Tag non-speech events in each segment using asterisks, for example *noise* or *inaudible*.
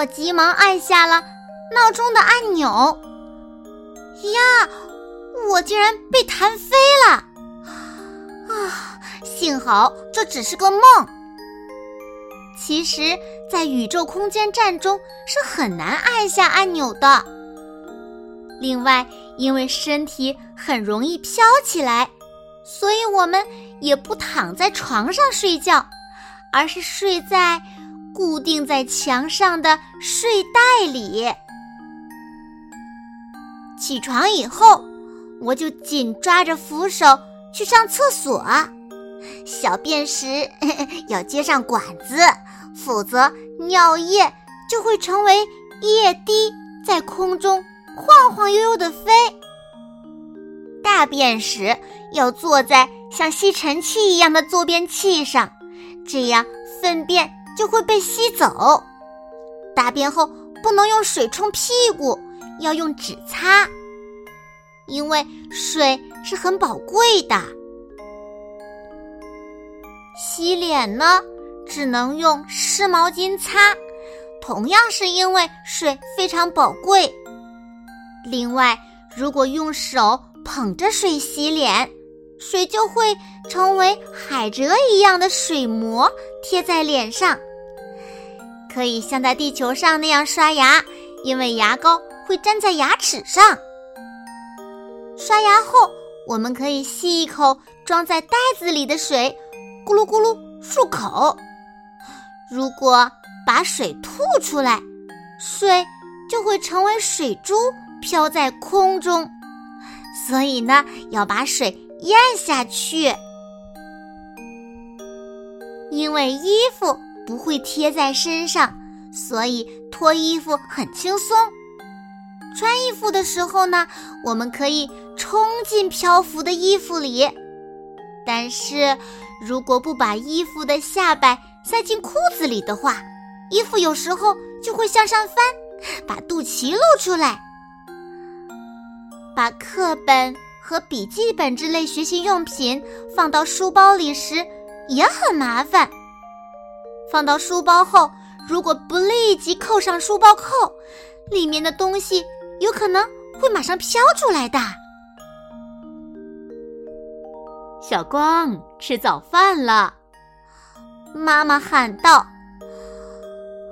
我急忙按下了闹钟的按钮，呀，我竟然被弹飞了！啊，幸好这只是个梦。其实，在宇宙空间站中是很难按下按钮的。另外，因为身体很容易飘起来，所以我们也不躺在床上睡觉，而是睡在。固定在墙上的睡袋里。起床以后，我就紧抓着扶手去上厕所。小便时 *laughs* 要接上管子，否则尿液就会成为液滴，在空中晃晃悠悠的飞。大便时要坐在像吸尘器一样的坐便器上，这样粪便。就会被吸走。大便后不能用水冲屁股，要用纸擦，因为水是很宝贵的。洗脸呢，只能用湿毛巾擦，同样是因为水非常宝贵。另外，如果用手捧着水洗脸，水就会成为海蜇一样的水膜贴在脸上。可以像在地球上那样刷牙，因为牙膏会粘在牙齿上。刷牙后，我们可以吸一口装在袋子里的水，咕噜咕噜漱口。如果把水吐出来，水就会成为水珠飘在空中。所以呢，要把水咽下去，因为衣服。不会贴在身上，所以脱衣服很轻松。穿衣服的时候呢，我们可以冲进漂浮的衣服里，但是如果不把衣服的下摆塞进裤子里的话，衣服有时候就会向上翻，把肚脐露出来。把课本和笔记本之类学习用品放到书包里时也很麻烦。放到书包后，如果不立即扣上书包扣，里面的东西有可能会马上飘出来的。小光，吃早饭了。妈妈喊道：“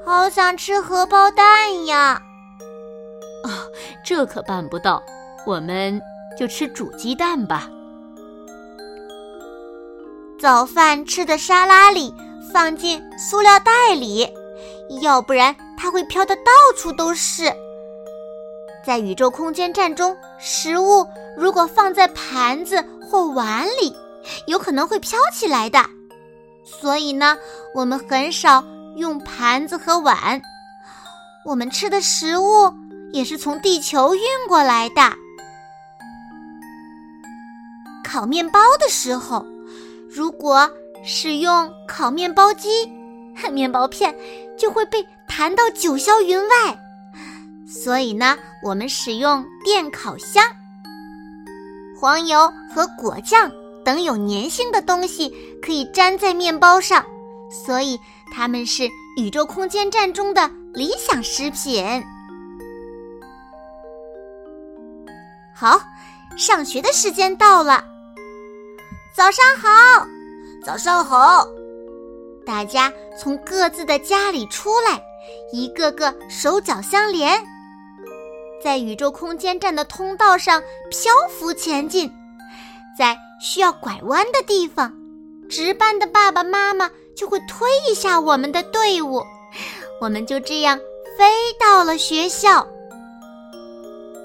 好想吃荷包蛋呀！”啊，这可办不到，我们就吃煮鸡蛋吧。早饭吃的沙拉里。放进塑料袋里，要不然它会飘得到处都是。在宇宙空间站中，食物如果放在盘子或碗里，有可能会飘起来的。所以呢，我们很少用盘子和碗。我们吃的食物也是从地球运过来的。烤面包的时候，如果。使用烤面包机，*laughs* 面包片就会被弹到九霄云外。所以呢，我们使用电烤箱。黄油和果酱等有粘性的东西可以粘在面包上，所以它们是宇宙空间站中的理想食品。好，上学的时间到了。早上好。早上好！大家从各自的家里出来，一个个手脚相连，在宇宙空间站的通道上漂浮前进。在需要拐弯的地方，值班的爸爸妈妈就会推一下我们的队伍，我们就这样飞到了学校。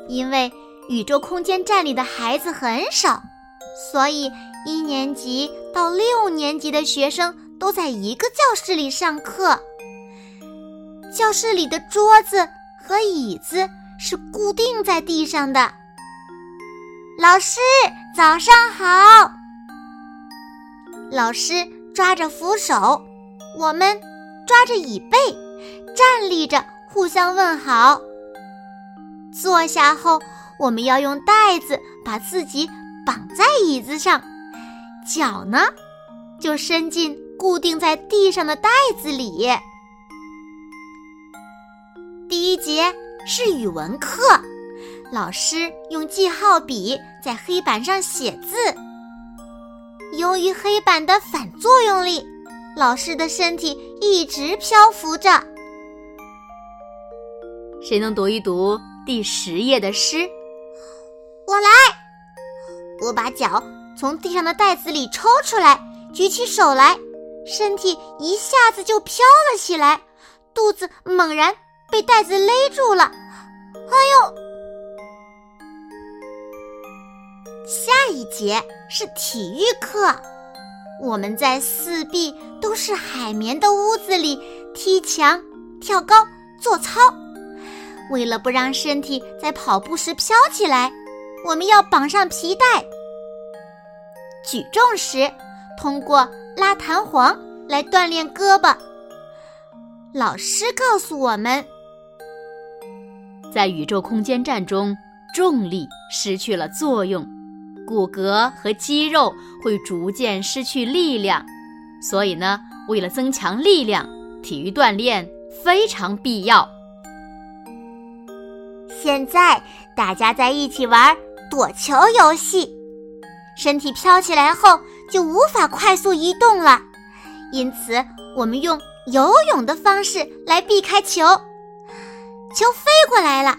因为宇宙空间站里的孩子很少，所以一年级到六年级的学生都在一个教室里上课。教室里的桌子和椅子是固定在地上的。老师，早上好。老师抓着扶手，我们抓着椅背，站立着互相问好。坐下后，我们要用带子把自己绑在椅子上，脚呢就伸进固定在地上的袋子里。第一节是语文课，老师用记号笔在黑板上写字。由于黑板的反作用力，老师的身体一直漂浮着。谁能读一读第十页的诗？我来。我把脚从地上的袋子里抽出来，举起手来，身体一下子就飘了起来，肚子猛然。被袋子勒住了，哎呦！下一节是体育课，我们在四壁都是海绵的屋子里踢墙、跳高、做操。为了不让身体在跑步时飘起来，我们要绑上皮带。举重时，通过拉弹簧来锻炼胳膊。老师告诉我们。在宇宙空间站中，重力失去了作用，骨骼和肌肉会逐渐失去力量。所以呢，为了增强力量，体育锻炼非常必要。现在大家在一起玩躲球游戏，身体飘起来后就无法快速移动了，因此我们用游泳的方式来避开球。球飞过来了，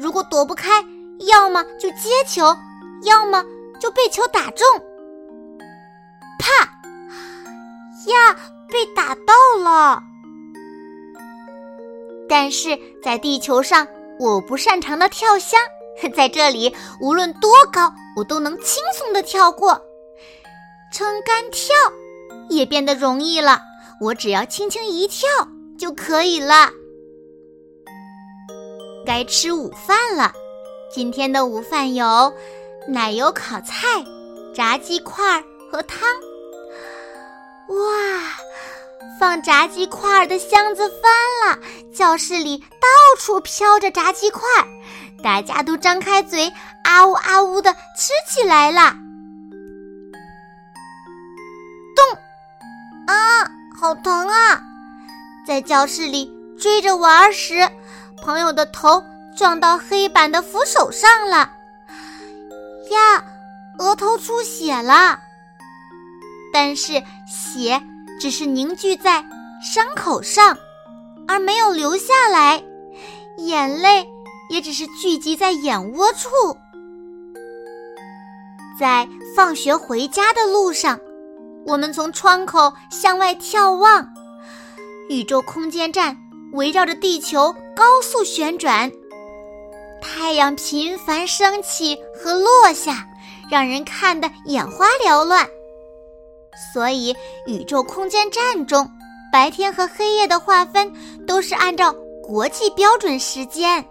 如果躲不开，要么就接球，要么就被球打中。啪！呀，被打到了。但是在地球上，我不擅长的跳箱，*laughs* 在这里无论多高，我都能轻松的跳过。撑杆跳也变得容易了，我只要轻轻一跳就可以了。该吃午饭了，今天的午饭有奶油烤菜、炸鸡块和汤。哇，放炸鸡块的箱子翻了，教室里到处飘着炸鸡块，大家都张开嘴啊呜啊呜的吃起来了。咚！啊，好疼啊！在教室里追着玩时。朋友的头撞到黑板的扶手上了，呀，额头出血了。但是血只是凝聚在伤口上，而没有流下来，眼泪也只是聚集在眼窝处。在放学回家的路上，我们从窗口向外眺望，宇宙空间站围绕着地球。高速旋转，太阳频繁升起和落下，让人看得眼花缭乱。所以，宇宙空间站中白天和黑夜的划分都是按照国际标准时间，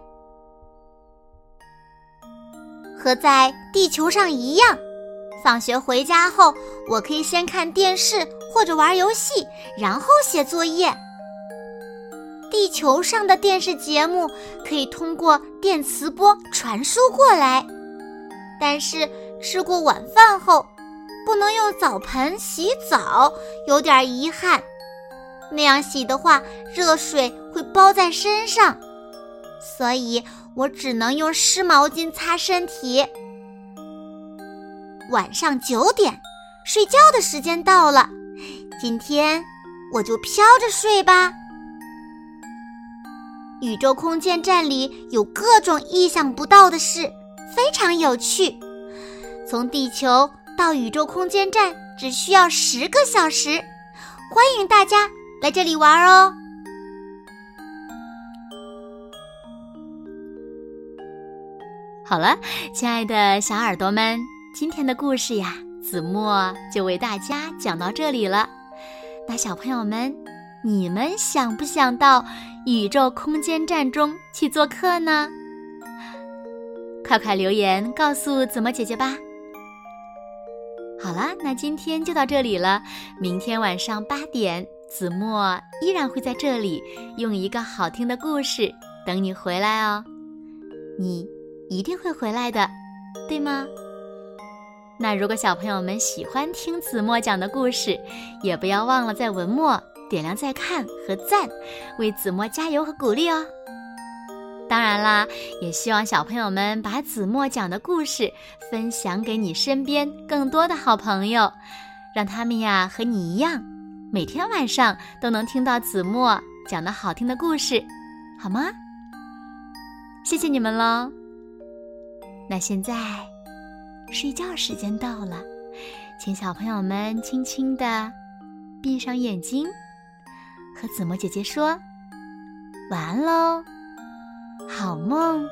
和在地球上一样。放学回家后，我可以先看电视或者玩游戏，然后写作业。地球上的电视节目可以通过电磁波传输过来，但是吃过晚饭后不能用澡盆洗澡，有点遗憾。那样洗的话，热水会包在身上，所以我只能用湿毛巾擦身体。晚上九点，睡觉的时间到了，今天我就飘着睡吧。宇宙空间站里有各种意想不到的事，非常有趣。从地球到宇宙空间站只需要十个小时，欢迎大家来这里玩哦！好了，亲爱的小耳朵们，今天的故事呀，子墨就为大家讲到这里了。那小朋友们，你们想不想到宇宙空间站中去做客呢？快快留言告诉子墨姐姐吧。好了，那今天就到这里了。明天晚上八点，子墨依然会在这里，用一个好听的故事等你回来哦。你一定会回来的，对吗？那如果小朋友们喜欢听子墨讲的故事，也不要忘了在文末点亮再看和赞，为子墨加油和鼓励哦。当然啦，也希望小朋友们把子墨讲的故事分享给你身边更多的好朋友，让他们呀和你一样，每天晚上都能听到子墨讲的好听的故事，好吗？谢谢你们喽。那现在。睡觉时间到了，请小朋友们轻轻的闭上眼睛，和子墨姐姐说晚安喽，好梦。